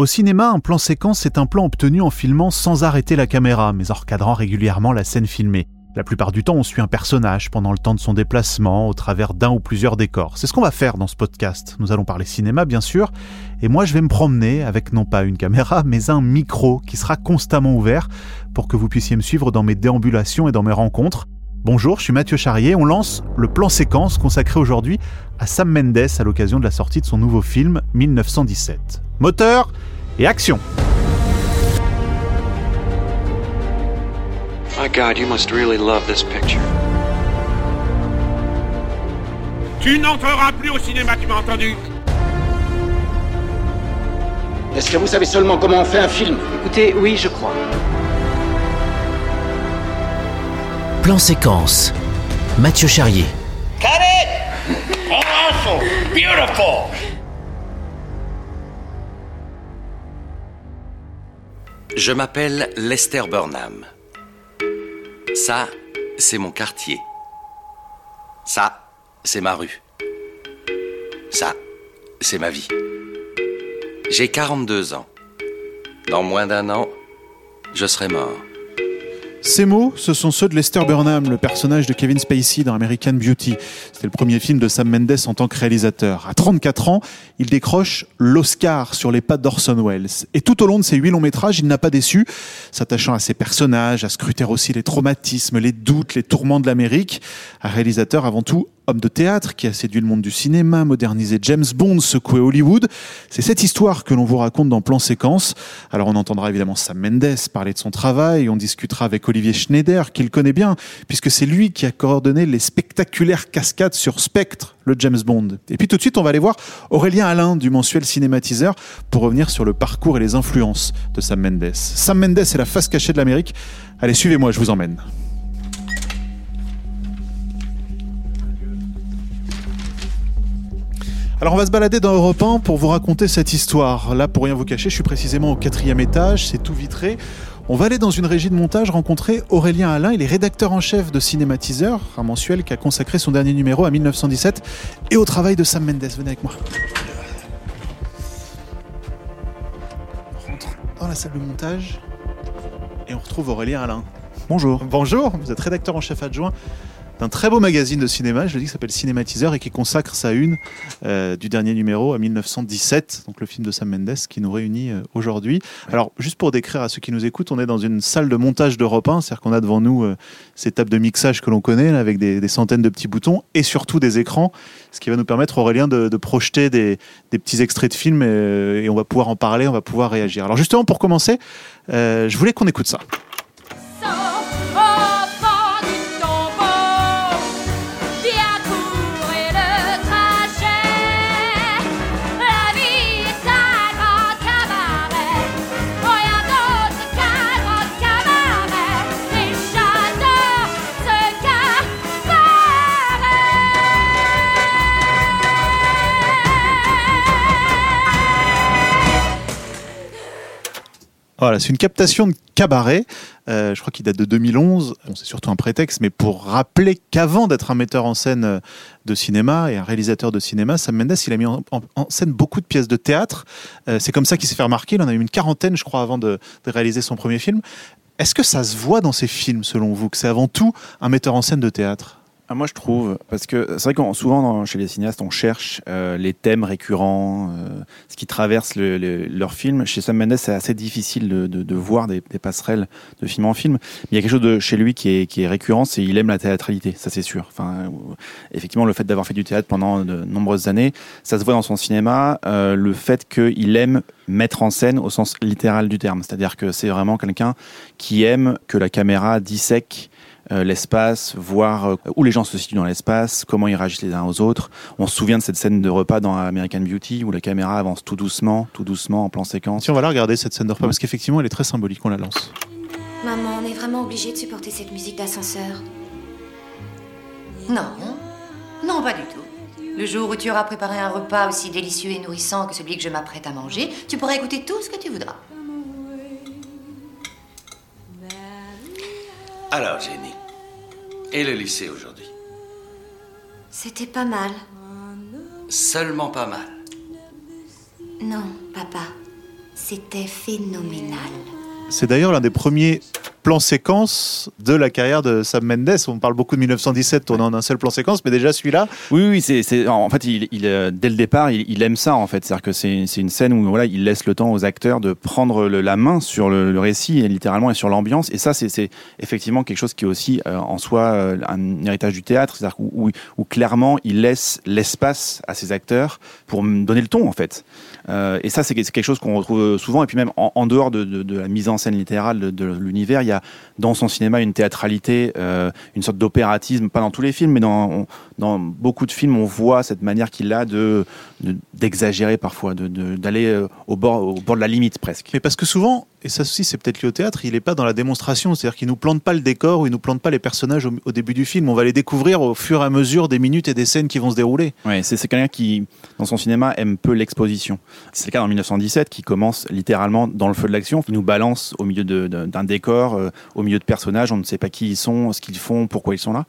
Au cinéma, un plan séquence est un plan obtenu en filmant sans arrêter la caméra, mais en recadrant régulièrement la scène filmée. La plupart du temps, on suit un personnage pendant le temps de son déplacement, au travers d'un ou plusieurs décors. C'est ce qu'on va faire dans ce podcast. Nous allons parler cinéma, bien sûr, et moi je vais me promener avec non pas une caméra, mais un micro qui sera constamment ouvert pour que vous puissiez me suivre dans mes déambulations et dans mes rencontres. Bonjour, je suis Mathieu Charrier. On lance le plan séquence consacré aujourd'hui à Sam Mendes à l'occasion de la sortie de son nouveau film 1917. Moteur et action My God, you must really love this picture. Tu n'entreras plus au cinéma, tu m'as entendu Est-ce que vous savez seulement comment on fait un film? Écoutez, oui, je crois. Plan séquence. Mathieu Charrier. Cut it! Awful! Beautiful! Je m'appelle Lester Burnham. Ça, c'est mon quartier. Ça, c'est ma rue. Ça, c'est ma vie. J'ai 42 ans. Dans moins d'un an, je serai mort. Ces mots, ce sont ceux de Lester Burnham, le personnage de Kevin Spacey dans American Beauty. C'était le premier film de Sam Mendes en tant que réalisateur. À 34 ans, il décroche l'Oscar sur les pas d'Orson Welles. Et tout au long de ses huit longs métrages, il n'a pas déçu, s'attachant à ses personnages, à scruter aussi les traumatismes, les doutes, les tourments de l'Amérique. Un réalisateur avant tout homme de théâtre qui a séduit le monde du cinéma, modernisé James Bond, secoué Hollywood. C'est cette histoire que l'on vous raconte dans Plan Séquence. Alors on entendra évidemment Sam Mendes parler de son travail, on discutera avec Olivier Schneider, qu'il connaît bien, puisque c'est lui qui a coordonné les spectaculaires cascades sur Spectre, le James Bond. Et puis tout de suite, on va aller voir Aurélien Alain du mensuel Cinématiseur pour revenir sur le parcours et les influences de Sam Mendes. Sam Mendes est la face cachée de l'Amérique. Allez, suivez-moi, je vous emmène. Alors on va se balader dans Europe 1 pour vous raconter cette histoire. Là, pour rien vous cacher, je suis précisément au quatrième étage, c'est tout vitré. On va aller dans une régie de montage rencontrer Aurélien Alain, il est rédacteur en chef de Cinématiseur, un mensuel qui a consacré son dernier numéro à 1917 et au travail de Sam Mendes. Venez avec moi. On rentre dans la salle de montage et on retrouve Aurélien Alain. Bonjour. Bonjour, vous êtes rédacteur en chef adjoint d'un très beau magazine de cinéma, je le dis, qui s'appelle Cinématiseur et qui consacre sa une euh, du dernier numéro à 1917, donc le film de Sam Mendes qui nous réunit euh, aujourd'hui. Alors, juste pour décrire à ceux qui nous écoutent, on est dans une salle de montage d'Europe 1, c'est-à-dire qu'on a devant nous euh, ces tables de mixage que l'on connaît, là, avec des, des centaines de petits boutons et surtout des écrans, ce qui va nous permettre, Aurélien, de, de projeter des, des, petits extraits de films et, et, on va pouvoir en parler, on va pouvoir réagir. Alors, justement, pour commencer, je voulais qu'on écoute ça. C'est une captation de cabaret. Euh, je crois qu'il date de 2011. Bon, c'est surtout un prétexte, mais pour rappeler qu'avant d'être un metteur en scène de cinéma et un réalisateur de cinéma, Sam Mendes, il a mis en scène beaucoup de pièces de théâtre. Euh, c'est comme ça qu'il s'est fait remarquer. Il en a eu une quarantaine, je crois, avant de, de réaliser son premier film. Est-ce que ça se voit dans ces films, selon vous, que c'est avant tout un metteur en scène de théâtre? Ah, moi, je trouve, parce que c'est vrai que souvent chez les cinéastes, on cherche euh, les thèmes récurrents, euh, ce qui traverse le, le, leur film. Chez Sam Mendes, c'est assez difficile de, de, de voir des, des, passerelles de film en film. Mais il y a quelque chose de chez lui qui est, qui est récurrent, c'est il aime la théâtralité, ça c'est sûr. Enfin, euh, effectivement, le fait d'avoir fait du théâtre pendant de nombreuses années, ça se voit dans son cinéma. Euh, le fait qu'il aime mettre en scène au sens littéral du terme, c'est-à-dire que c'est vraiment quelqu'un qui aime que la caméra dissèque euh, l'espace, voir euh, où les gens se situent dans l'espace, comment ils réagissent les uns aux autres. On se souvient de cette scène de repas dans American Beauty où la caméra avance tout doucement, tout doucement en plan séquence. Si on va la regarder cette scène de repas parce qu'effectivement elle est très symbolique, on la lance. Maman, on est vraiment obligé de supporter cette musique d'ascenseur. Non, non, pas du tout. Le jour où tu auras préparé un repas aussi délicieux et nourrissant que celui que je m'apprête à manger, tu pourras écouter tout ce que tu voudras. Alors, Jenny, et le lycée aujourd'hui? C'était pas mal. Seulement pas mal. Non, papa. C'était phénoménal. C'est d'ailleurs l'un des premiers plans séquences de la carrière de Sam Mendes. On parle beaucoup de 1917 tournant en un seul plan séquence, mais déjà celui-là. Oui, oui, c'est, en fait, il, euh, dès le départ, il, aime ça, en fait. C'est-à-dire que c'est, une scène où voilà, il laisse le temps aux acteurs de prendre la main sur le, récit, et littéralement, et sur l'ambiance. Et ça, c'est, effectivement quelque chose qui est aussi euh, en soi euh, un héritage du théâtre, c'est-à-dire où, où- clairement, il laisse l'espace à ses acteurs pour donner le ton, en fait. Euh, et ça, c'est quelque chose qu'on retrouve souvent. Et puis même en, dehors de, la mise en scène littérale de, l'univers, il y a dans son cinéma une théâtralité, euh, une sorte d'opératisme, pas dans tous les films, mais dans, beaucoup de films, on voit cette manière qu'il a de de- d'exagérer parfois, d'aller euh, au bord, au bord de la limite presque. Mais parce que souvent, et ça aussi c'est peut-être lié au théâtre, il n'est pas dans la démonstration, c'est-à-dire qu'il nous plante pas le décor ou il nous plante pas les personnages au, début du film. On va les découvrir au fur et à mesure des minutes et des scènes qui vont se dérouler. Ouais, c'est quelqu'un qui, dans son cinéma, aime peu l'exposition. C'est le cas dans 1917, qui commence littéralement dans le feu de l'action. Il nous balance au milieu d'un décor, euh, au milieu de personnages, on ne sait pas qui ils sont, ce qu'ils font, pourquoi ils sont là.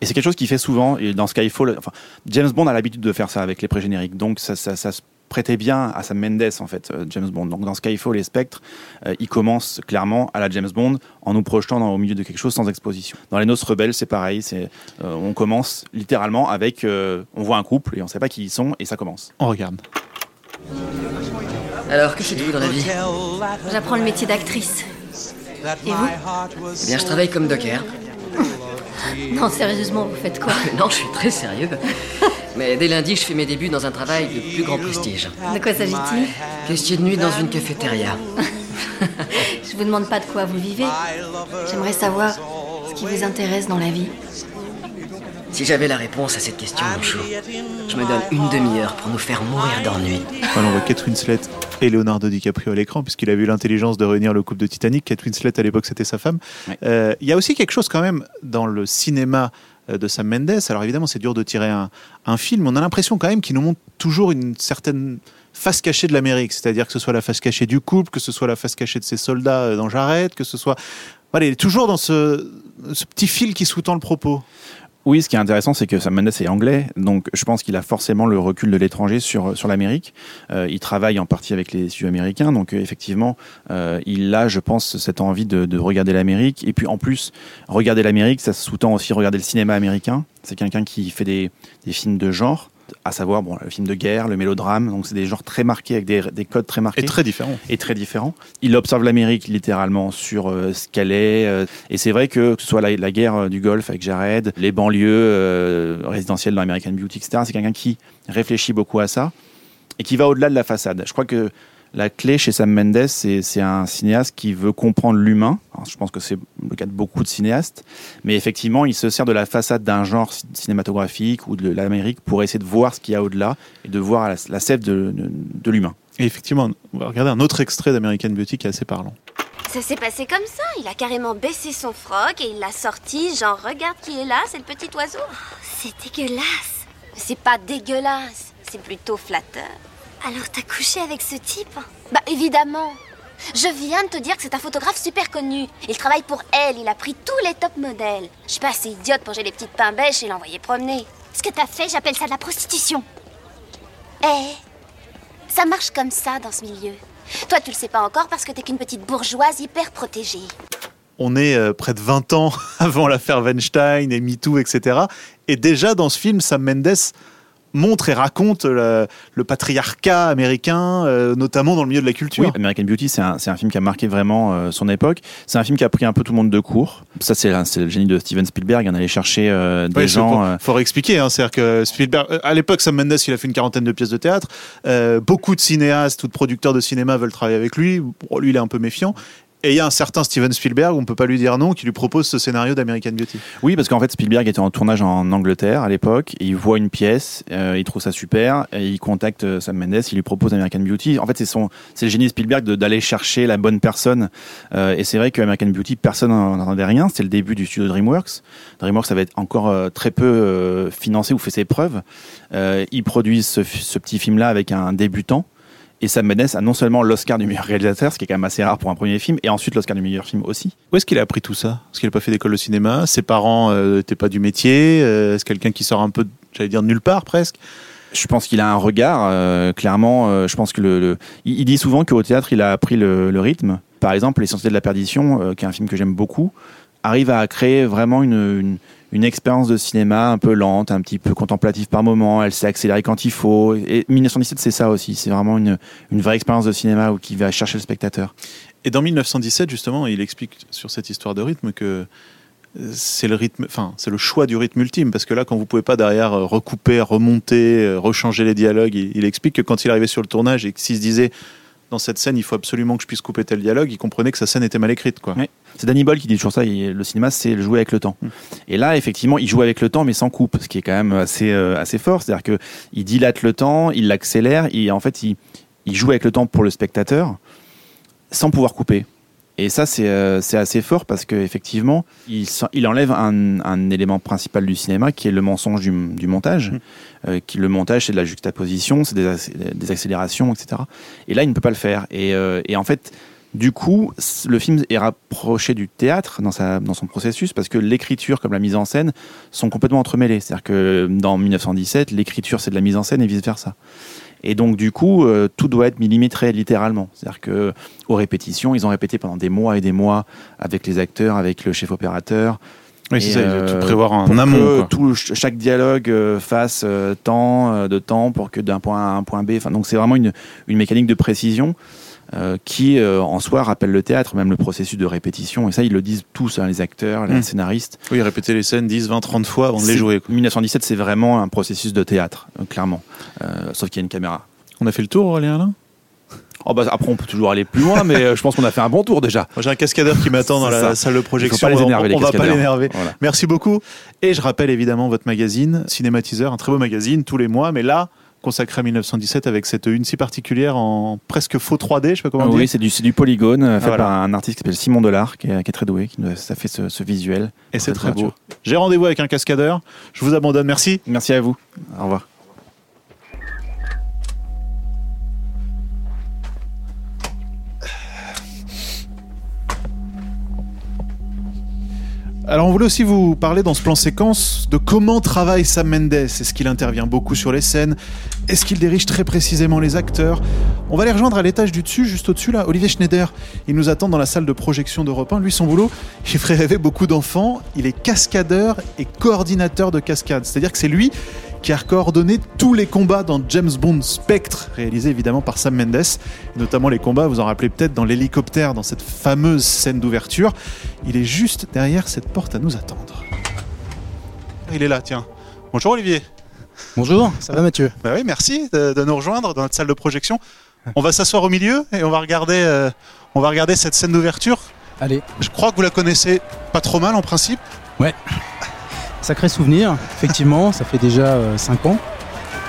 Et c'est quelque chose qu'il fait souvent. Dans Skyfall, James Bond a l'habitude de faire ça avec les pré-génériques. Donc ça, ça, prêtait bien à Sam Mendes, en fait, euh, James Bond. Donc dans Skyfall et Spectre, euh, il commence clairement à la James Bond en nous projetant dans, au milieu de quelque chose sans exposition. Dans Les Noces Rebelles, c'est pareil. C'est, euh, on commence littéralement avec, euh, on voit un couple et on ne sait pas qui ils sont et ça commence. On regarde. Alors, que faites-vous dans la vie? J'apprends le métier d'actrice. Et vous? Eh bien, je travaille comme docker. Non, sérieusement, vous faites quoi? Non, je suis très sérieux. Mais dès lundi, je fais mes débuts dans un travail de plus grand prestige. De quoi s'agit-il? Caissier de nuit dans une cafétéria. Je vous demande pas de quoi vous vivez. J'aimerais savoir ce qui vous intéresse dans la vie. Si j'avais la réponse à cette question, mon chou, je me donne une demi-heure pour nous faire mourir d'ennui. Voilà, on voit Kate Winslet et Leonardo DiCaprio à l'écran, puisqu'il a eu l'intelligence de réunir le couple de Titanic. Kate Winslet, à l'époque, c'était sa femme. Euh, Il y a aussi quelque chose quand même dans le cinéma euh, de Sam Mendes. Alors évidemment, c'est dur de tirer un, film. On a l'impression quand même qu'il nous montre toujours une certaine face cachée de l'Amérique. C'est-à-dire que ce soit la face cachée du couple, que ce soit la face cachée de ses soldats euh, dans Jarret, que ce soit... Voilà, il est toujours dans ce petit fil qui sous-tend le propos. Oui, ce qui est intéressant, c'est que Sam Mendes est anglais, donc je pense qu'il a forcément le recul de l'étranger sur, sur l'Amérique. Euh, il travaille en partie avec les studios américains, donc euh, effectivement, euh, il a, je pense, cette envie de, de regarder l'Amérique. Et puis en plus, regarder l'Amérique, ça sous-tend aussi regarder le cinéma américain. C'est quelqu'un qui fait des, des films de genre, à savoir bon, le film de guerre, le mélodrame, donc c'est des genres très marqués, avec des, des codes très marqués Et très différent. et très différent. Il observe l'Amérique littéralement sur euh, ce qu'elle est. euh, et c'est vrai que, que ce soit la, la guerre euh, du Golfe avec Jared, les banlieues résidentielles dans American Beauty, etc., c'est quelqu'un qui réfléchit beaucoup à ça et qui va au-delà de la façade. Je crois que la clé chez Sam Mendes, c'est c'est un cinéaste qui veut comprendre l'humain. Je pense que c'est le cas de beaucoup de cinéastes. Mais effectivement, il se sert de la façade d'un genre ci- cinématographique ou de l'Amérique pour essayer de voir ce qu'il y a au-delà et de voir la, la sève de, de- de l'humain. Et effectivement, on va regarder un autre extrait d'American Beauty qui est assez parlant. Ça s'est passé comme ça. Il a carrément baissé son froc et il l'a sorti, genre regarde qui est là, c'est le petit oiseau. C'est dégueulasse. C'est pas dégueulasse, c'est plutôt flatteur. Alors t'as couché avec ce type? Bah évidemment. Je viens de te dire que c'est un photographe super connu. Il travaille pour elle, il a pris tous les top modèles. Je suis pas assez idiote pour j'ai les petites pains bêches et l'envoyer promener. Ce que t'as fait, j'appelle ça de la prostitution. Eh, ça marche comme ça dans ce milieu. Toi, tu le sais pas encore parce que t'es qu'une petite bourgeoise hyper protégée. on est euh, près de 20 ans avant l'affaire Weinstein et MeToo, etc. Et déjà dans ce film, Sam Mendes montre et raconte le, le patriarcat américain, euh, notamment dans le milieu de la culture. Oui, American Beauty, c'est un, c'est un film qui a marqué vraiment euh, son époque. C'est un film qui a pris un peu tout le monde de court. Ça, c'est le génie de Steven Spielberg. On allait chercher euh, des Ouais, gens. euh, faut réexpliquer, hein, c'est-à-dire que Spielberg, euh, à l'époque, Sam Mendes, il a fait une quarantaine de pièces de théâtre. Euh, beaucoup de cinéastes ou de producteurs de cinéma veulent travailler avec lui. Bon, lui, il est un peu méfiant. Et il y a un certain Steven Spielberg, on peut pas lui dire non, qui lui propose ce scénario d'American Beauty. Oui, parce qu'en fait, Spielberg était en tournage en Angleterre à l'époque. Il voit une pièce, euh, il trouve ça super, il contacte euh, Sam Mendes, il lui propose American Beauty. En fait, c'est son, c'est le génie de Spielberg d'aller chercher la bonne personne. Euh, et c'est vrai que American Beauty, personne n'en entendait rien. C'était le début du studio DreamWorks. DreamWorks avait encore très peu financé ou fait ses preuves. Ils produisent ce petit film-là avec un débutant. Et Sam Mendes a non seulement l'Oscar du meilleur réalisateur, ce qui est quand même assez rare pour un premier film, et ensuite l'Oscar du meilleur film aussi. Où est-ce qu'il a appris tout ça? Parce qu'il n'a pas fait d'école de cinéma, ses parents n'étaient pas du métier, euh, c'est quelqu'un qui sort un peu, j'allais dire, de nulle part presque? Je pense qu'il a un regard, euh, clairement. euh, je pense que le, le- il, il dit souvent qu'au théâtre, il a appris le, le rythme. Par exemple, L'essentiel de la perdition, euh, qui est un film que j'aime beaucoup, arrive à créer vraiment une, une, une expérience de cinéma un peu lente, un petit peu contemplative par moment. Elle s'est accélérée quand il faut. Et 1917, c'est ça aussi. C'est vraiment une, une vraie expérience de cinéma où qui va chercher le spectateur. Et dans 1917, justement, il explique sur cette histoire de rythme que euh, c'est le rythme, enfin, c'est le choix du rythme ultime, parce que là, quand vous pouvez pas derrière euh, recouper, remonter, euh, rechanger les dialogues, il, il explique que quand il arrivait sur le tournage et que s'il se disait dans cette scène, il faut absolument que je puisse couper tel dialogue, il comprenait que sa scène était mal écrite, quoi. Oui. C'est Danny Boyle qui dit toujours ça. il- le cinéma, c'est le jouer avec le temps. Et là, effectivement, il joue avec le temps, mais sans coupe, ce qui est quand même assez, euh, assez fort. C'est-à-dire que il dilate le temps, il l'accélère, et en fait, il, il joue avec le temps pour le spectateur, sans pouvoir couper. Et ça, c'est euh, assez fort parce qu'effectivement, il, il enlève un, un élément principal du cinéma qui est le mensonge du, du montage. Euh, qui, le montage, c'est de la juxtaposition, c'est des, des accélérations, etc. Et là, il ne peut pas le faire. Et, euh, et en fait, du coup, le film est rapproché du théâtre dans, sa, dans son processus parce que l'écriture comme la mise en scène sont complètement entremêlées. C'est-à-dire que dans 1917, l'écriture c'est de la mise en scène et vice-versa. Et donc du coup, euh, tout doit être millimétré littéralement. C'est-à-dire que aux répétitions, ils ont répété pendant des mois et des mois avec les acteurs, avec le chef opérateur. Oui, c'est il veut tout euh, prévoir en amont, tout, chaque dialogue euh, fasse euh, tant euh, de temps pour que d'un point A à un point B. Enfin, donc c'est vraiment une, une mécanique de précision euh, qui, euh, en soi, rappelle le théâtre, même le processus de répétition. Et ça, ils le disent tous, hein, les acteurs, les Mm. scénaristes. Oui, répéter les scènes 10, 20, 30 fois avant de les jouer. 1917, c'est vraiment un processus de théâtre, euh, clairement. Sauf qu'il y a une caméra. On a fait le tour, Aurélien, là Oh bah, après, on peut toujours aller plus loin, mais je pense qu'on a fait un bon tour déjà. J'ai un cascadeur qui m'attend dans la ça. salle de projection. Pas les On- énerver, les on va pas l'énerver. Voilà. Merci beaucoup. Et je rappelle évidemment votre magazine, Cinématiseur, un très beau magazine tous les mois, mais là, consacré à 1917 avec cette une si particulière en presque faux 3D, je sais pas comment Ah dire. oui, c'est du, du polygone euh, fait Voilà. par un artiste qui s'appelle Simon Delard, qui est, qui est très doué, qui nous a, fait ce, ce visuel. Et c'est Très beau. J'ai rendez-vous avec un cascadeur. Je vous abandonne. Merci. Merci à vous. Au revoir. Alors on voulait aussi vous parler dans ce plan séquence de comment travaille Sam Mendes. Est-ce qu'il intervient beaucoup sur les scènes Est-ce qu'il dirige très précisément les acteurs? On va les rejoindre à l'étage du dessus, juste au-dessus là. Olivier Schneider, il nous attend dans la salle de projection d'Europe 1. Lui, son boulot, il ferait rêver beaucoup d'enfants. Il est cascadeur et coordinateur de cascade. C'est-à-dire que c'est lui qui a coordonné tous les combats dans James Bond Spectre, réalisé évidemment par Sam Mendes, notamment les combats, vous en rappelez peut-être dans l'hélicoptère, dans cette fameuse scène d'ouverture. Il est juste derrière cette porte à nous attendre. Il est là, tiens. Bonjour Olivier. Bonjour, ça va Mathieu? Bah oui, merci de, de nous rejoindre dans notre salle de projection. On va s'asseoir au milieu et on va regarder, euh, on va regarder cette scène d'ouverture. Allez. Je crois que vous la connaissez pas trop mal en principe. Ouais. Sacré souvenir, effectivement, ça fait déjà 5 ans.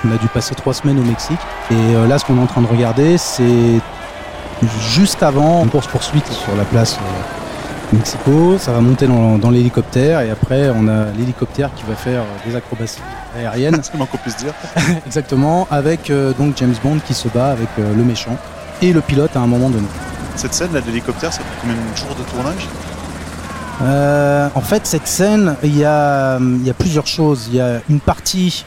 On a dû passer 3 semaines au Mexique. Et euh, là, ce qu'on est en train de regarder, c'est juste avant une course-poursuite sur la place euh, Mexico. Ça va monter dans, dans l'hélicoptère et après, on a l'hélicoptère qui va faire euh, des acrobaties aériennes. C'est qu'on puisse dire. Exactement, avec euh, donc James Bond qui se bat avec euh, le méchant et le pilote à un moment donné. Cette scène là de l'hélicoptère, ça fait combien de jours de tournage? Euh, en fait, cette scène, il y a, il y a plusieurs choses. Il y a une partie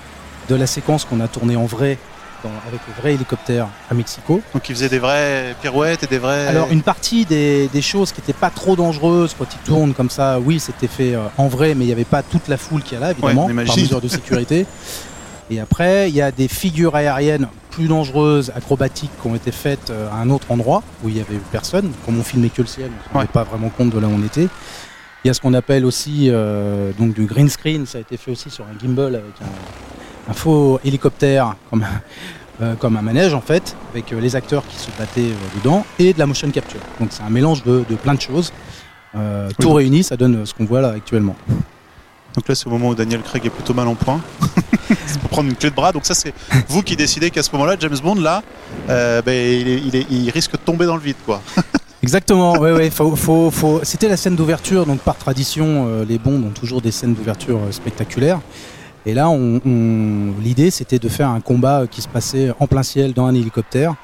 de la séquence qu'on a tournée en vrai, dans- avec le vrai hélicoptère à Mexico. Donc il faisait des vraies pirouettes et des vrais. Alors, une partie des, des choses qui n'étaient pas trop dangereuses quand ils tournent comme ça, oui, c'était fait euh, en vrai, mais il n'y avait pas toute la foule qu'il y a là, évidemment, Ouais, par mesure de sécurité. Et après, il y a des figures aériennes plus dangereuses, acrobatiques, qui ont été faites euh, à un autre endroit où il y avait personne. Comme on filmait que le ciel, on ne rendait pas vraiment compte de là où on était. Il y a ce qu'on appelle aussi euh, donc du green screen, ça a été fait aussi sur un gimbal avec un, un faux hélicoptère comme un, euh, comme un manège en fait, avec euh, les acteurs qui se battaient euh, dedans et de la motion capture. Donc c'est un mélange de, de plein de choses. Tout réuni, ça donne ce qu'on voit là actuellement. Donc là, c'est au moment où Daniel Craig est plutôt mal en point. c'est pour prendre une clé de bras. Donc ça, c'est vous qui décidez qu'à ce moment-là, James Bond, là, ben, il, est- il est- il risque de tomber dans le vide, quoi. Exactement, ouais, ouais, faut, faut, faut- C'était la scène d'ouverture, donc par tradition, euh, les Bonds ont toujours des scènes d'ouverture euh, spectaculaires. Et là, on, on- l'idée, c'était de faire un combat qui se passait en plein ciel dans un hélicoptère.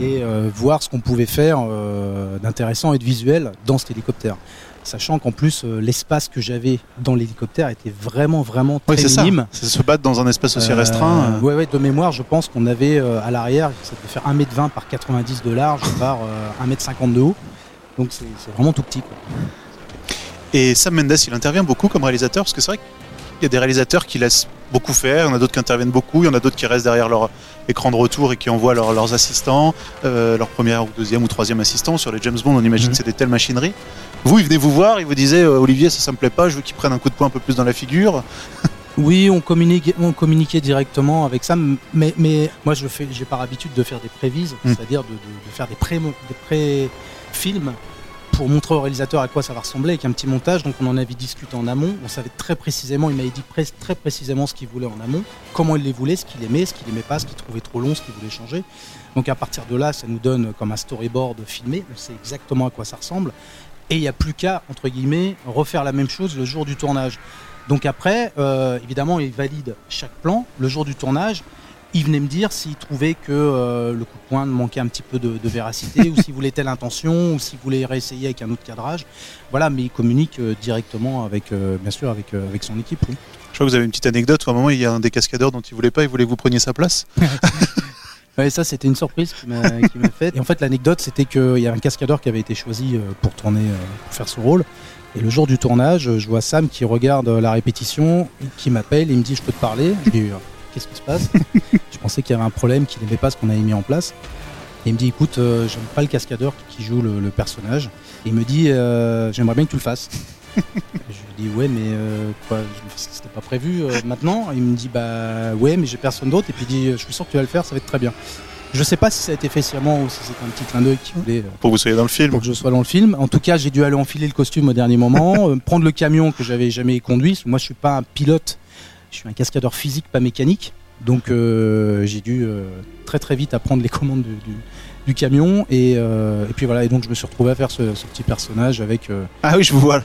et euh, voir ce qu'on pouvait faire euh, d'intéressant et de visuel dans cet hélicoptère. Sachant qu'en plus, euh, l'espace que j'avais dans l'hélicoptère était vraiment, vraiment très Oui, c'est ça. minime. C'est se battre dans un espace aussi restreint. euh. Ouais, ouais, de mémoire, je pense qu'on avait à l'arrière, ça devait faire 1m20 par 90 de large par euh, 1m50 de haut. Donc c'est c'est vraiment tout petit. quoi. Et Sam Mendes, il intervient beaucoup comme réalisateur, parce que c'est vrai qu'il y a des réalisateurs qui laissent beaucoup faire, il y en a d'autres qui interviennent beaucoup, il y en a d'autres qui restent derrière leur écran de retour et qui envoient leur- leurs assistants, euh, leur premier ou deuxième ou troisième assistant. Sur les James Bond, on imagine que c'est des telles machineries. Vous, il venait vous voir, il vous disait euh, Olivier, ça, ça me plaît pas, je veux qu'il prenne un coup de poing un peu plus dans la figure. Oui, on communiquait, on communiquait directement avec Sam, mais, mais moi je fais, j'ai par habitude de faire des prévises, Mm. c'est-à-dire de, de- de faire des pré, des pré-films pour montrer au réalisateur à quoi ça va ressembler avec un petit montage. Donc on en avait discuté en amont, on savait très précisément, il m'avait dit très précisément ce qu'il voulait en amont, comment il les voulait, ce qu'il aimait, ce qu'il aimait pas, ce qu'il trouvait trop long, ce qu'il voulait changer. Donc à partir de là, ça nous donne comme un storyboard filmé, on sait exactement à quoi ça ressemble. Et il n'y a plus qu'à, entre guillemets, refaire la même chose le jour du tournage. Donc après, euh, évidemment, il valide chaque plan. Le jour du tournage, il venait me dire s'il trouvait que euh, le coup de poing manquait un petit peu de, de véracité, ou s'il voulait telle intention, ou s'il voulait réessayer avec un autre cadrage. Voilà, mais il communique euh, directement avec, euh, bien sûr, avec, euh, avec son équipe. oui. Je crois que vous avez une petite anecdote où à un moment, il y a un des cascadeurs dont il voulait pas, il voulait que vous preniez sa place. Ouais, ça c'était une surprise qui m'a faite. Et en fait, l'anecdote c'était qu'il y a un cascadeur qui avait été choisi pour tourner, pour faire ce rôle. Et le jour du tournage, je vois Sam qui regarde la répétition, qui m'appelle, il me dit je peux te parler? Je dis qu'est-ce qui se passe Je pensais qu'il y avait un problème, qu'il n'aimait pas ce qu'on avait mis en place. Et il me dit écoute, euh, j'aime pas le cascadeur qui, joue le, le personnage. Et il me dit euh, j'aimerais bien que tu le fasses. je lui dis ouais mais euh, quoi c'était pas prévu euh, maintenant il me dit bah ouais mais j'ai personne d'autre et puis il dit je suis sûr que tu vas le faire ça va être très bien je sais pas si ça a été fait sciemment ou si c'était un petit clin d'œil qui voulait Pour que vous soyez dans le film. pour que je sois dans le film en tout cas j'ai dû aller enfiler le costume au dernier moment prendre le camion que j'avais jamais conduit moi je suis pas un pilote je suis un cascadeur physique pas mécanique. Donc euh, j'ai dû euh, très très vite apprendre les commandes du, du- du camion. Et, euh, et puis voilà. Et donc je me suis retrouvé à faire ce, ce petit personnage avec euh, Ah oui, je vous vois.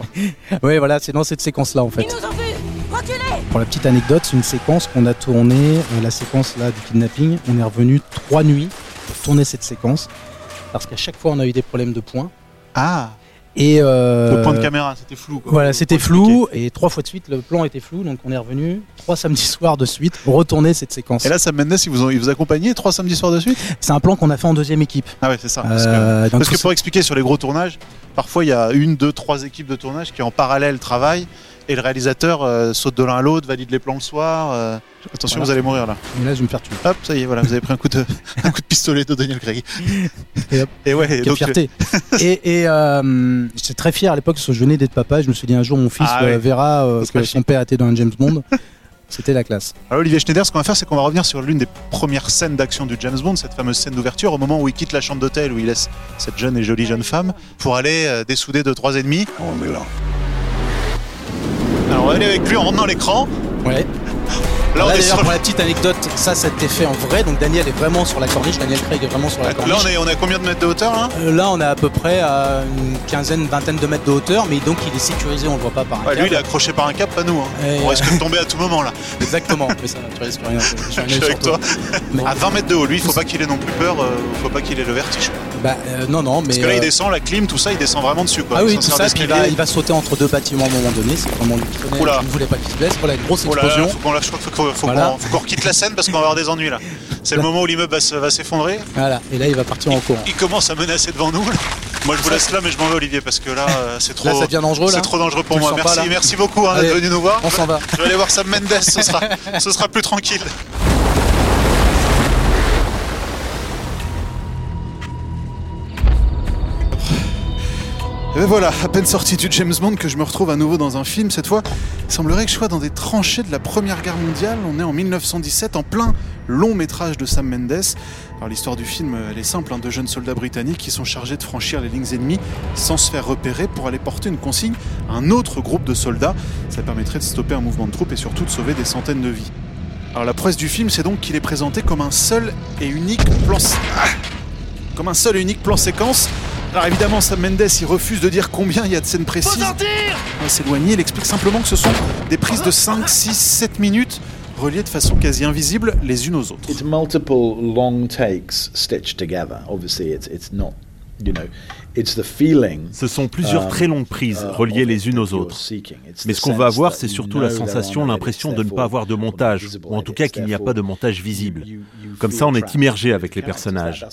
ouais voilà. C'est dans cette séquence là en fait. Ils nous ont vus Reculez pour la petite anecdote, c'est une séquence qu'on a tournée, la séquence là du kidnapping. On est revenu trois nuits pour tourner cette séquence. Parce qu'à chaque fois on a eu des problèmes de points. Ah Et euh, Le point de caméra, c'était flou. quoi. Voilà, c'était flou et trois fois de suite le plan était flou, donc on est revenu trois samedis soirs de suite pour retourner cette séquence. Et là, Sam Mendes, il vous, il vous accompagnait trois samedis soirs de suite? C'est un plan qu'on a fait en deuxième équipe. Ah ouais, c'est ça. Parce que, Euh, parce que pour expliquer sur les gros tournages, parfois il y a une, deux, trois équipes de tournage qui en parallèle travaillent et le réalisateur euh, saute de l'un à l'autre, valide les plans le soir. euh, Attention, Voilà. vous allez mourir là. Et là, je vais me faire tuer. Hop, ça y est, voilà, vous avez pris un coup de, un coup de pistolet de Daniel Craig. Et hop, Et ouais, quelle donc, fierté. et et euh, j'étais très fier à l'époque parce que je venais d'être papa. Je me suis dit un jour mon fils Ah euh, ouais. verra euh, que son père était dans un James Bond. C'était la classe. Alors Olivier Schneider, ce qu'on va faire, c'est qu'on va revenir sur l'une des premières scènes d'action du James Bond, cette fameuse scène d'ouverture, au moment où il quitte la chambre d'hôtel, où il laisse cette jeune et jolie jeune femme, pour aller euh, dessouder deux, trois ennemis. Alors on va aller avec lui en rentrant dans l'écran. Ouais. Là, on Là, est sur- pour la petite anecdote, ça, ça a été fait en vrai. Donc Daniel est vraiment sur la corniche. Daniel Craig est vraiment sur la corniche. Là, on est, on à combien de mètres de hauteur là Euh, Là, on est à peu près à une quinzaine, vingtaine de mètres de hauteur, mais donc il est sécurisé, on le voit pas par un Ouais, Lui, il est accroché par un câble, pas nous. hein. Et, On euh, risque de tomber à tout moment là. Exactement, mais ça, tu risques rien. Je suis avec toi. Mais- À 20 mètres de haut, lui, il faut pas qu'il ait non plus peur, euh, faut pas qu'il ait le vertige. Bah, euh, non, non, mais. Parce que là, il euh, descend, la clim, tout ça, il descend vraiment dessus. Quoi. Ah oui, Il tout ça, il va, il va sauter entre deux bâtiments à un moment donné. C'est vraiment lui qui connaît. Oula. Je ne voulais pas qu'il se blesse. Voilà, une grosse là là, explosion. qu'on, là, je crois qu'il faut, faut Voilà. qu'on, faut qu'on requitte la scène parce qu'on va avoir des ennuis là. C'est le moment où l'immeuble va, se- va s'effondrer. Voilà, et là, il va partir en courant. Il commence à menacer devant nous. là. Moi, je vous laisse là, mais je m'en vais, Olivier, parce que là, euh, c'est trop. Là, ça devient dangereux. C'est trop dangereux pour Tu moi. pas, Merci, merci beaucoup hein, d'être venu nous voir. on s'en va. Je vais aller voir Sam Mendes. Ce sera, ce sera plus tranquille. Et ben voilà, à peine sorti du James Bond que je me retrouve à nouveau dans un film. Cette fois, il semblerait que je sois dans des tranchées de la Première Guerre mondiale. On est en 1917, en plein long métrage de Sam Mendes. Alors l'histoire du film, elle est simple. hein, deux jeunes soldats britanniques qui sont chargés de franchir les lignes ennemies sans se faire repérer pour aller porter une consigne à un autre groupe de soldats. Ça permettrait de stopper un mouvement de troupes et surtout de sauver des centaines de vies. Alors la presse du film, c'est donc qu'il est présenté comme un seul et unique plan... Comme un seul et unique plan séquence. Alors évidemment, Sam Mendes, il refuse de dire combien il y a de scènes précises. On va s'éloigner, il explique simplement que ce sont des prises de 5, 6, 7 minutes reliées de façon quasi invisible les unes aux autres. It's multiple long takes stitched together. Obviously, it's it's not, you know, it's the feeling. Ce sont plusieurs très longues prises uh, reliées les unes aux autres. Mais ce qu'on va avoir, c'est surtout la sensation, l'impression de ne pas avoir de montage, ou en tout cas qu'il n'y a pas de montage visible. Comme ça, on est immergé avec les personnages.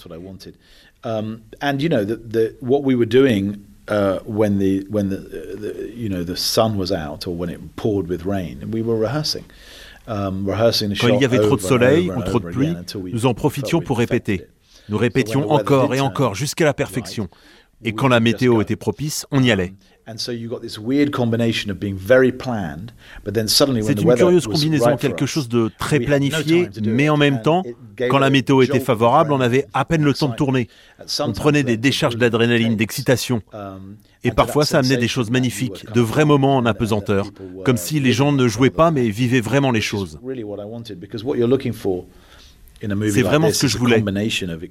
Um, and you know, the, the, what we were doing uh, when the when the, the you know the sun was out or when it poured with rain, we were rehearsing. Um, rehearsing the Quand il y avait trop de soleil over ou trop de pluie, nous en profitions pour répéter. Nous répétions encore et encore jusqu'à la perfection. Et quand la météo était propice, on y allait. And so you got this weird combination of being very planned, but then suddenly when C'est the une curieuse combinaison, quelque chose de très planifié, time to do mais en même temps, quand la météo était favorable, on avait à peine le temps de tourner. On prenait des décharges d'adrénaline, d'excitation. Um, Et parfois, ça amenait des choses magnifiques, de vrais moments en apesanteur, comme si les gens ne jouaient pas, mais vivaient vraiment les choses. C'est vraiment ce que je voulais.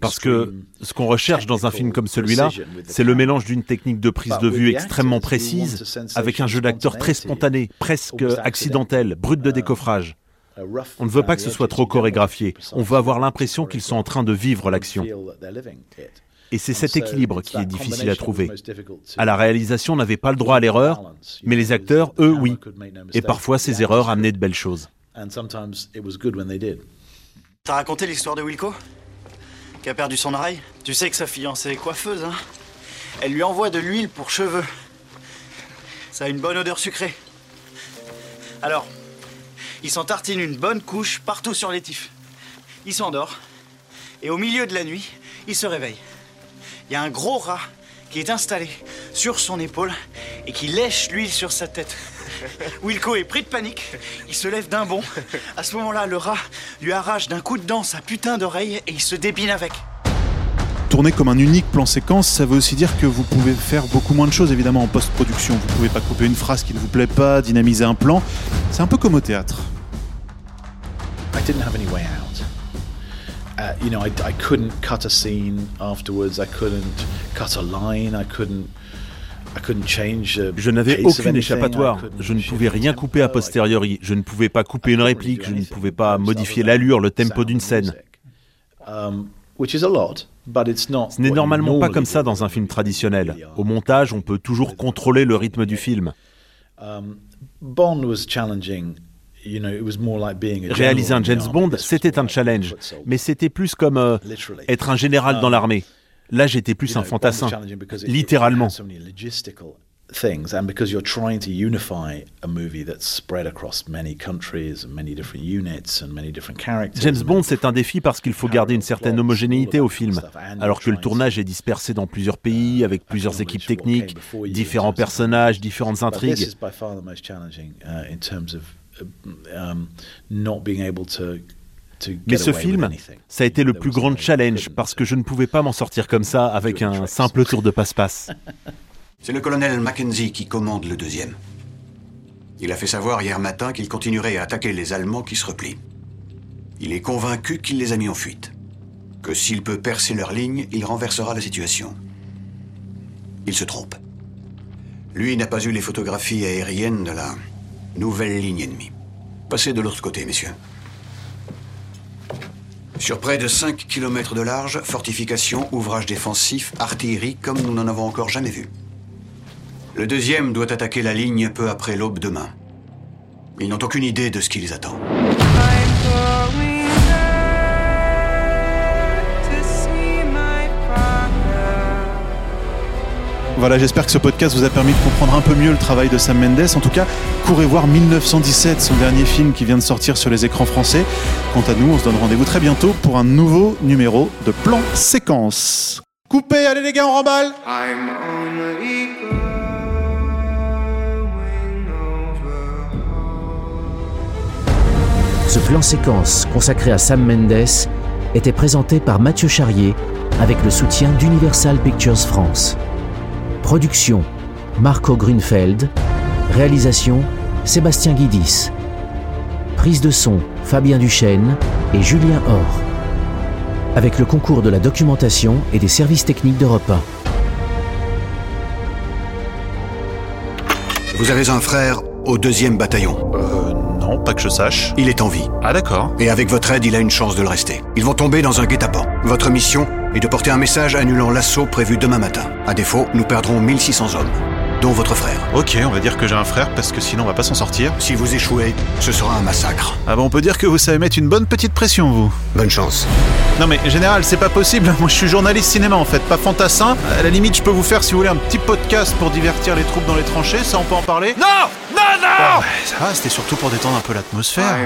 Parce que ce qu'on recherche dans un film comme celui-là, c'est le mélange d'une technique de prise de vue extrêmement précise, avec un jeu d'acteur très spontané, presque accidentel, brut de décoffrage. On ne veut pas que ce soit trop chorégraphié, on veut avoir l'impression qu'ils sont en train de vivre l'action. Et c'est cet équilibre qui est difficile à trouver. À la réalisation, on n'avait pas le droit à l'erreur, mais les acteurs, eux, oui. Et parfois, ces erreurs amenaient de belles choses. T'as raconté l'histoire de Wilco Qui a perdu son oreille Tu sais que sa fiancée est coiffeuse, hein Elle lui envoie de l'huile pour cheveux. Ça a une bonne odeur sucrée. Alors, il s'en tartine une bonne couche partout sur les tifs. Il s'endort. Et au milieu de la nuit, il se réveille. Il y a un gros rat qui est installé sur son épaule et qui lèche l'huile sur sa tête. Wilco est pris de panique, il se lève d'un bond. À ce moment-là, le rat lui arrache d'un coup de dent sa putain d'oreille et il se débine avec. Tourner comme un unique plan séquence, ça veut aussi dire que vous pouvez faire beaucoup moins de choses évidemment en post-production. Vous pouvez pas couper une phrase qui ne vous plaît pas, dynamiser un plan. C'est un peu comme au théâtre. I didn't have any way out. Uh, you know, I, I couldn't cut a scene afterwards. I couldn't cut a line. I couldn't. Je n'avais aucune échappatoire. I couldn't Je ne pouvais rien couper a posteriori. Je ne pouvais pas couper une réplique. Je ne pouvais pas modifier l'allure, le tempo d'une scène. Um. Ce n'est normalement pas comme ça dans un film traditionnel. Au montage, on peut toujours contrôler le rythme du film. Um, Réaliser un James Bond, c'était un challenge, mais c'était plus comme euh, être un général dans l'armée. Là, j'étais plus un fantassin, littéralement. had so many logistical things, and because you're trying to unify a movie that's spread across many countries and many different units and many different characters. James Bond, c'est un défi parce qu'il faut garder une certaine homogénéité au film, alors que le tournage est dispersé dans plusieurs pays, avec plusieurs équipes techniques, différents personnages, différentes But this intrigues. is by far the most challenging uh, in terms of uh, um, not being able to. Mais ce film, ça a été le plus grand challenge parce que je ne pouvais pas m'en sortir comme ça avec un simple tour de passe-passe. C'est le colonel Mackenzie qui commande le deuxième. Il a fait savoir hier matin qu'il continuerait à attaquer les Allemands qui se replient. Il est convaincu qu'il les a mis en fuite. Que s'il peut percer leur ligne, il renversera la situation. Il se trompe. Lui n'a pas eu les photographies aériennes de la nouvelle ligne ennemie. Passez de l'autre côté, messieurs. Sur près de 5 km de large, fortifications, ouvrages défensifs, artillerie comme nous n'en avons encore jamais vu. Le deuxième doit attaquer la ligne peu après l'aube demain. Ils n'ont aucune idée de ce qui les attend. Voilà, j'espère que ce podcast vous a permis de comprendre un peu mieux le travail de Sam Mendes. En tout cas, courez voir 1917, son dernier film qui vient de sortir sur les écrans français. Quant à nous, on se donne rendez-vous très bientôt pour un nouveau numéro de Plan Séquence. Coupé, allez les gars, on remballe Ce plan séquence consacré à Sam Mendes était présenté par Mathieu Charrier avec le soutien d'Universal Pictures France. Production Marco Grunfeld. Réalisation Sébastien Guidis. Prise de son Fabien Duchesne et Julien Or. Avec le concours de la documentation et des services techniques d'Europe 1. Vous avez un frère au deuxième bataillon. Euh, non. Pas que je sache. Il est en vie. Ah d'accord. Et avec votre aide, il a une chance de le rester. Ils vont tomber dans un guet-apens. Votre mission est de porter un message annulant l'assaut prévu demain matin. À défaut, nous perdrons 1600 hommes, dont votre frère. Ok, on va dire que j'ai un frère parce que sinon on va pas s'en sortir. Si vous échouez, ce sera un massacre. Ah bon, on peut dire que vous savez mettre une bonne petite pression, vous. Bonne chance. Non mais général, c'est pas possible. Moi je suis journaliste cinéma en fait, pas fantassin. À la limite, je peux vous faire si vous voulez un petit podcast pour divertir les troupes dans les tranchées, ça on peut en parler Non Non, non Ça va, c'était surtout pour détendre un peu l'atmosphère.